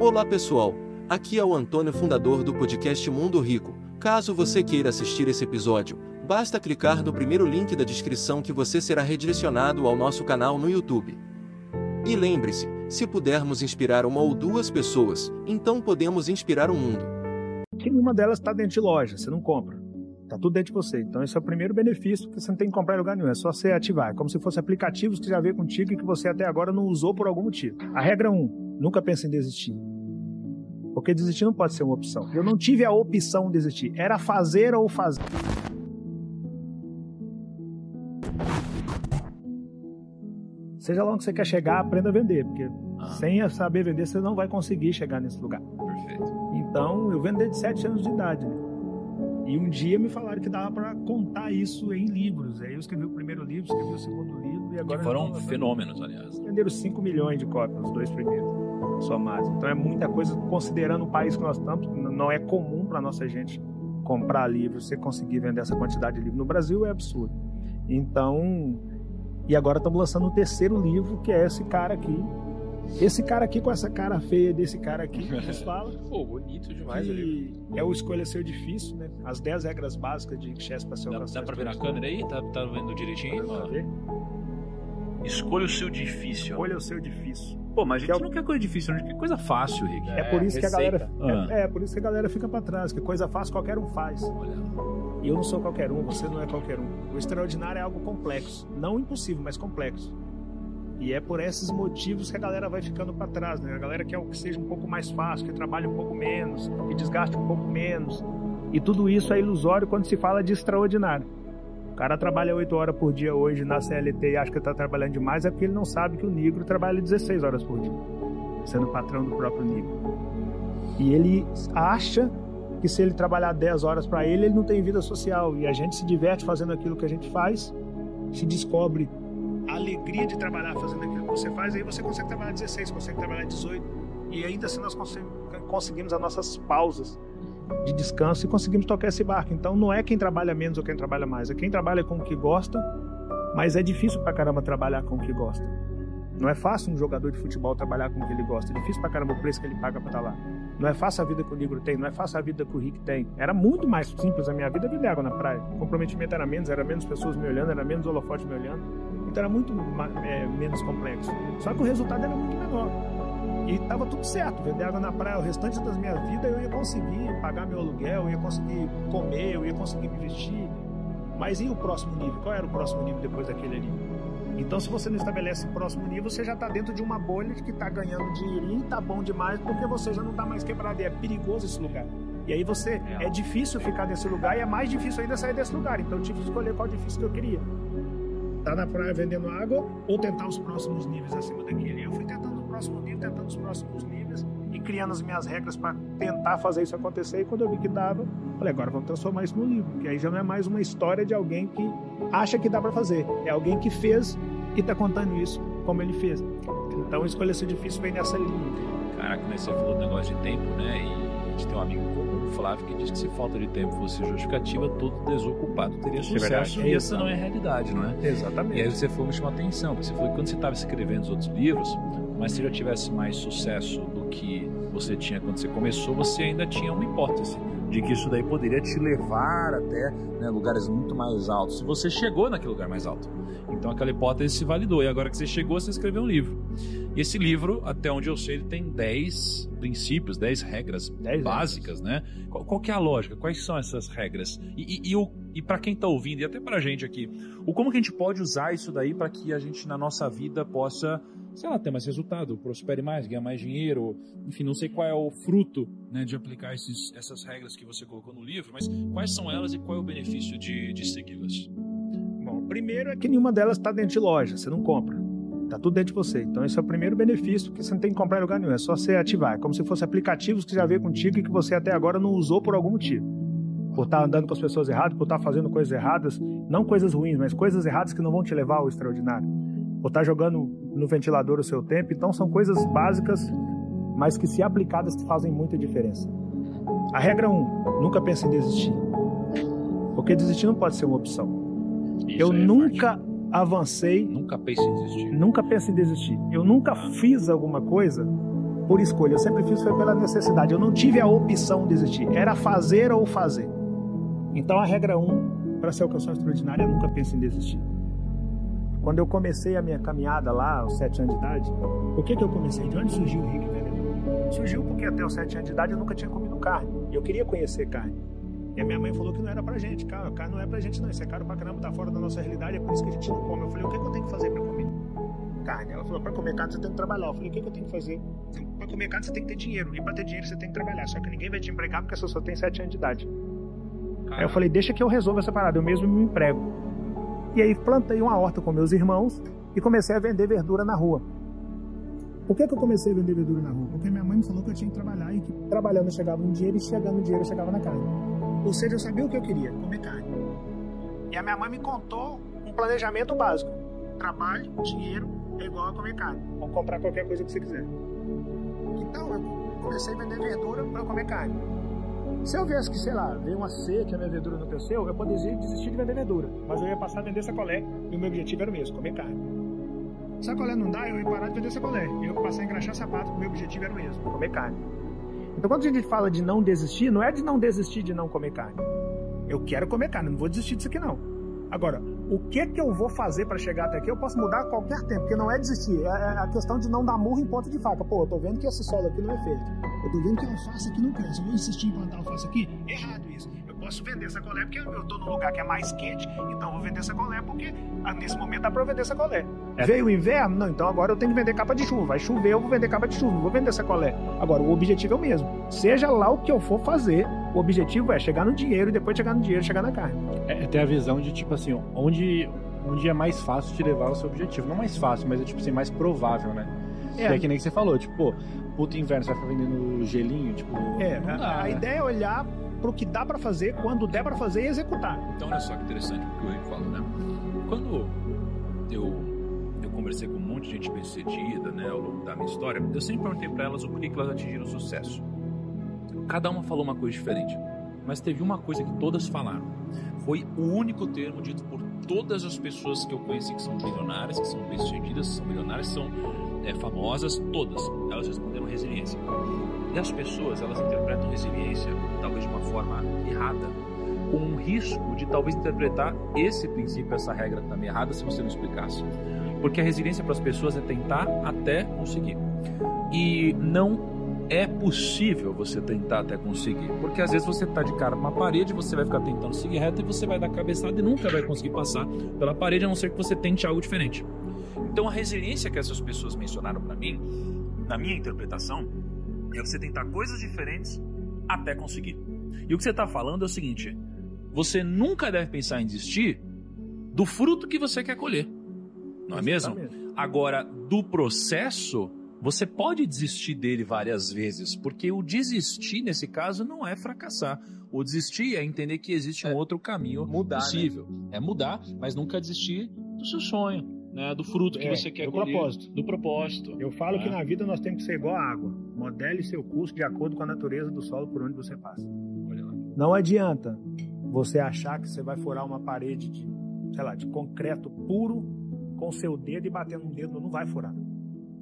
Olá pessoal, aqui é o Antônio, fundador do podcast Mundo Rico. Caso você queira assistir esse episódio, basta clicar no primeiro link da descrição que você será redirecionado ao nosso canal no YouTube. E lembre-se, se pudermos inspirar uma ou duas pessoas, então podemos inspirar o mundo. Que nenhuma delas está dentro de loja, você não compra. Tá tudo dentro de você. Então esse é o primeiro benefício que você não tem que comprar em lugar nenhum. É só você ativar. É como se fossem aplicativos que já veio contigo e que você até agora não usou por algum motivo. A regra 1, um, nunca pense em desistir. Porque desistir não pode ser uma opção. Eu não tive a opção de desistir. Era fazer ou fazer. Seja lá onde você quer chegar, aprenda a vender. Porque ah. sem saber vender, você não vai conseguir chegar nesse lugar. Perfeito. Então, eu vendo desde 7 anos de idade. Né? E um dia me falaram que dava para contar isso em livros. Aí eu escrevi o primeiro livro, escrevi o segundo livro e agora. Que foram fenômenos, aliás. Venderam 5 milhões de cópias, os dois primeiros somados. Então é muita coisa, considerando o país que nós estamos, não é comum para nossa gente comprar livros, você conseguir vender essa quantidade de livros no Brasil é absurdo. Então, e agora estamos lançando o terceiro livro, que é esse cara aqui, esse cara aqui com essa cara feia desse cara aqui que nos fala. Pô, bonito demais. É o Escolha Seu Difícil, né? As 10 regras básicas de Chess para ser Dá, dá pra ver na câmera aí? Tá, tá vendo direitinho? Ver? Escolha o seu difícil. Escolha o seu difícil. Pô, mas a gente que é não quer coisa difícil, a gente quer coisa fácil, Rick. É, é por isso receita. que a galera. Ah. É, é, por isso que a galera fica pra trás, que coisa fácil qualquer um faz. Olha. E eu não sou qualquer um, você não é qualquer um. O extraordinário é algo complexo. Não impossível, mas complexo. E é por esses motivos que a galera vai ficando para trás, né? A galera quer que seja um pouco mais fácil, que trabalhe um pouco menos, que desgaste um pouco menos. E tudo isso é ilusório quando se fala de extraordinário. Cara trabalha 8 horas por dia hoje na CLT e acha que está trabalhando demais, é porque ele não sabe que o negro trabalha 16 horas por dia, sendo patrão do próprio negro. E ele acha que se ele trabalhar 10 horas para ele, ele não tem vida social. E a gente se diverte fazendo aquilo que a gente faz, se descobre a alegria de trabalhar fazendo aquilo que você faz, aí você consegue trabalhar 16, consegue trabalhar 18, e ainda assim nós conseguimos as nossas pausas de descanso e conseguimos tocar esse barco. Então não é quem trabalha menos ou quem trabalha mais, é quem trabalha com o que gosta, mas é difícil pra caramba trabalhar com o que gosta. Não é fácil um jogador de futebol trabalhar com o que ele gosta, é difícil pra caramba o preço que ele paga pra estar tá lá. Não é fácil a vida que o negro tem, não é fácil a vida que o Rick tem. Era muito mais simples a minha vida vender água na praia. O comprometimento era menos, era menos pessoas me olhando, era menos holofote me olhando. Então era muito é, menos complexo. Só que o resultado era muito menor. E estava tudo certo, vender água na praia o restante das minhas vidas eu ia conseguir pagar meu aluguel, eu ia conseguir comer, eu ia conseguir me vestir. Mas e o próximo nível? Qual era o próximo nível depois daquele ali? Então, se você não estabelece o próximo nível, você já está dentro de uma bolha de que está ganhando dinheirinho, está bom demais, porque você já não está mais quebrado. E é perigoso esse lugar. E aí você é. é difícil ficar nesse lugar e é mais difícil ainda sair desse lugar. Então eu tive que escolher qual difícil que eu queria estar tá na praia vendendo água ou tentar os próximos níveis acima daquele. Eu fui tentando próximo nível, tentando os próximos níveis e criando as minhas regras para tentar fazer isso acontecer. E quando eu vi que dava, falei, agora vamos transformar isso no livro, que aí já não é mais uma história de alguém que acha que dá para fazer, é alguém que fez e está contando isso como ele fez. Então escolher ser difícil vem nessa linha. Caraca, mas você falou do negócio de tempo, né? E gente tem um amigo comum, o Flávio, que diz que se falta de tempo fosse justificativa, todo desocupado teria é sucesso. É e essa não é a realidade, não é? Exatamente. E aí você falou, me chamou a atenção, porque você falou que quando você estava escrevendo os outros livros, mas se já tivesse mais sucesso do que você tinha quando você começou, você ainda tinha uma hipótese de que isso daí poderia te levar até né, lugares muito mais altos. Se você chegou naquele lugar mais alto. Então aquela hipótese se validou. E agora que você chegou, você escreveu um livro. E esse livro, até onde eu sei, ele tem 10 princípios, 10 regras dez básicas, regras. né? Qual, qual que é a lógica? Quais são essas regras? E, e, e, e para quem está ouvindo, e até para a gente aqui, o como que a gente pode usar isso daí para que a gente na nossa vida possa sei lá, ter mais resultado, prospere mais, ganhar mais dinheiro, enfim, não sei qual é o fruto né, de aplicar esses, essas regras que você colocou no livro, mas quais são elas e qual é o benefício de, de segui-las? Bom, primeiro é que nenhuma delas está dentro de loja, você não compra. Está tudo dentro de você. Então, esse é o primeiro benefício que você não tem que comprar em lugar nenhum. É só você ativar. É como se fossem aplicativos que já veio contigo e que você até agora não usou por algum motivo. Por estar tá andando com as pessoas erradas, por estar tá fazendo coisas erradas. Não coisas ruins, mas coisas erradas que não vão te levar ao extraordinário ou está jogando no ventilador o seu tempo. Então são coisas básicas, mas que se aplicadas fazem muita diferença. A regra 1, um, nunca pense em desistir. Porque desistir não pode ser uma opção. Isso eu nunca forte. avancei. Nunca pense em desistir. Nunca pense em desistir. Eu nunca ah. fiz alguma coisa por escolha. Eu sempre fiz foi pela necessidade. Eu não tive a opção de desistir. Era fazer ou fazer. Então a regra 1 um, para ser alcançar extraordinária, nunca pense em desistir. Quando eu comecei a minha caminhada lá, aos 7 anos de idade, por que, que eu comecei? De onde surgiu o Rick Vendedor? Surgiu porque até os 7 anos de idade eu nunca tinha comido carne. Eu queria conhecer carne. E a minha mãe falou que não era pra gente. Cara, carne não é pra gente, não. Isso é caro pra caramba, tá fora da nossa realidade, é por isso que a gente não come. Eu falei, o que, que eu tenho que fazer pra comer carne? Ela falou, pra comer carne você tem que trabalhar. Eu falei, o que, que eu tenho que fazer? Pra comer carne você tem que ter dinheiro. E pra ter dinheiro você tem que trabalhar. Só que ninguém vai te empregar porque você só tem 7 anos de idade. Aí eu falei, deixa que eu resolva essa parada, eu mesmo me emprego. E aí plantei uma horta com meus irmãos e comecei a vender verdura na rua. Por que, que eu comecei a vender verdura na rua? Porque minha mãe me falou que eu tinha que trabalhar e que trabalhando chegava um dinheiro e chegando um dinheiro chegava na carne. Ou seja, eu sabia o que eu queria, comer carne. E a minha mãe me contou um planejamento básico. Trabalho, dinheiro é igual a comer carne. Ou comprar qualquer coisa que você quiser. Então eu comecei a vender verdura para comer carne. Se eu viesse que, sei lá, veio uma seca a minha verdura não cresceu, eu poderia desistir de vender verdura. Mas eu ia passar a vender sacolé e o meu objetivo era o mesmo, comer carne. Sacolé não dá, eu ia parar de vender sacolé. E eu passar a engraxar sapato, o meu objetivo era o mesmo, comer carne. Então quando a gente fala de não desistir, não é de não desistir de não comer carne. Eu quero comer carne, não vou desistir disso aqui não. Agora, o que que eu vou fazer para chegar até aqui? Eu posso mudar a qualquer tempo, porque não é desistir, é, é a questão de não dar murro em ponta de faca. Pô, eu tô vendo que esse solo aqui não é feito. Eu tô vendo que a alface aqui não cresce. Eu vou insistir em plantar alface aqui? Errado isso posso vender sacolé porque eu estou num lugar que é mais quente, então eu vou vender sacolé porque ah, nesse momento dá para vender sacolé. É. Veio o inverno? Não, então agora eu tenho que vender capa de chuva. Vai chover, eu vou vender capa de chuva, não vou vender sacolé. Agora, o objetivo é o mesmo. Seja lá o que eu for fazer, o objetivo é chegar no dinheiro e depois chegar no dinheiro, chegar na carne. É, é ter a visão de tipo assim, onde, onde é mais fácil te levar ao seu objetivo. Não mais fácil, mas é tipo assim, mais provável, né? É. Que é que nem que você falou, tipo, pô, puto inverno, você vai ficar vendendo gelinho, tipo. É, a, a né? ideia é olhar para o que dá para fazer, quando der para fazer e executar. Então, olha só que interessante o que o Rick fala, né? Quando eu, eu conversei com um monte de gente bem-sucedida, né, ao longo da minha história, eu sempre perguntei para elas o porquê que elas atingiram o sucesso. Cada uma falou uma coisa diferente, mas teve uma coisa que todas falaram. Foi o único termo dito por todas as pessoas que eu conheci que são milionárias, que são bem-sucedidas, são milionárias, são é, famosas, todas. Elas responderam resiliência. E as pessoas, elas interpretam resiliência talvez de uma forma errada, com um risco de talvez interpretar esse princípio, essa regra também errada, se você não explicasse. Porque a resiliência para as pessoas é tentar até conseguir. E não é possível você tentar até conseguir. Porque às vezes você está de cara numa parede, você vai ficar tentando seguir reto e você vai dar cabeçada e nunca vai conseguir passar pela parede, a não ser que você tente algo diferente. Então a resiliência que essas pessoas mencionaram para mim, na minha interpretação, é você tentar coisas diferentes até conseguir. E o que você está falando é o seguinte: você nunca deve pensar em desistir do fruto que você quer colher. Não é mesmo? Agora, do processo, você pode desistir dele várias vezes, porque o desistir nesse caso não é fracassar. O desistir é entender que existe um é outro caminho mudar, né? possível. Né? É mudar, mas nunca desistir do seu sonho né, do fruto que é, você quer do colher. Propósito. Do propósito. Eu falo né? que na vida nós temos que ser igual a água. Modele seu curso de acordo com a natureza do solo por onde você passa. Não adianta você achar que você vai furar uma parede de, sei lá, de concreto puro com seu dedo e bater no dedo, não vai furar.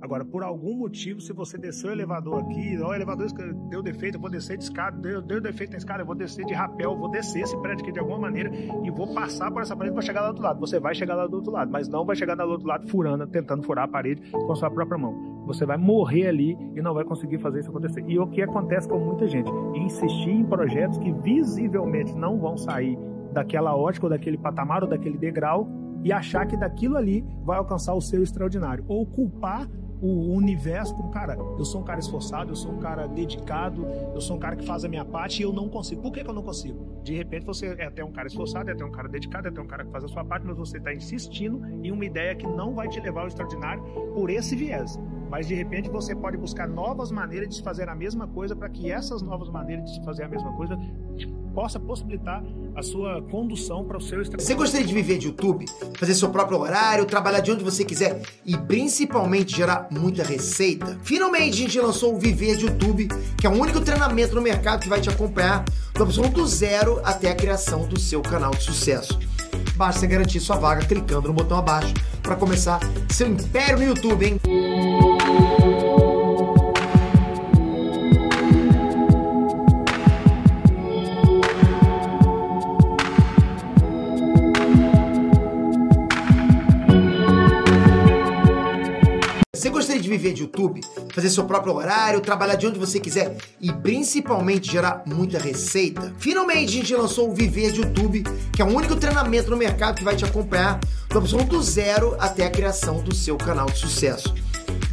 Agora, por algum motivo, se você desceu o elevador aqui, ó, o elevador deu defeito, eu vou descer de escada, deu, deu defeito na escada, eu vou descer de rapel, eu vou descer esse prédio aqui de alguma maneira e vou passar por essa parede para chegar lá do outro lado. Você vai chegar lá do outro lado, mas não vai chegar lá do outro lado furando, tentando furar a parede com a sua própria mão. Você vai morrer ali e não vai conseguir fazer isso acontecer. E o que acontece com muita gente? Insistir em projetos que visivelmente não vão sair daquela ótica ou daquele patamar ou daquele degrau e achar que daquilo ali vai alcançar o seu extraordinário. Ou culpar o universo como, cara, eu sou um cara esforçado, eu sou um cara dedicado, eu sou um cara que faz a minha parte e eu não consigo. Por que, que eu não consigo? De repente você é até um cara esforçado, é até um cara dedicado, é até um cara que faz a sua parte, mas você está insistindo em uma ideia que não vai te levar ao extraordinário por esse viés. Mas de repente você pode buscar novas maneiras de fazer a mesma coisa para que essas novas maneiras de fazer a mesma coisa possa possibilitar a sua condução para o seu Você gostaria de viver de YouTube, fazer seu próprio horário, trabalhar de onde você quiser e principalmente gerar muita receita? Finalmente a gente lançou o Viver de YouTube, que é o único treinamento no mercado que vai te acompanhar do absoluto zero até a criação do seu canal de sucesso. Basta garantir sua vaga clicando no botão abaixo para começar seu império no YouTube, hein? Você gostaria de viver de YouTube, fazer seu próprio horário, trabalhar de onde você quiser e principalmente gerar muita receita? Finalmente a gente lançou o Viver de YouTube, que é o único treinamento no mercado que vai te acompanhar da opção do zero até a criação do seu canal de sucesso.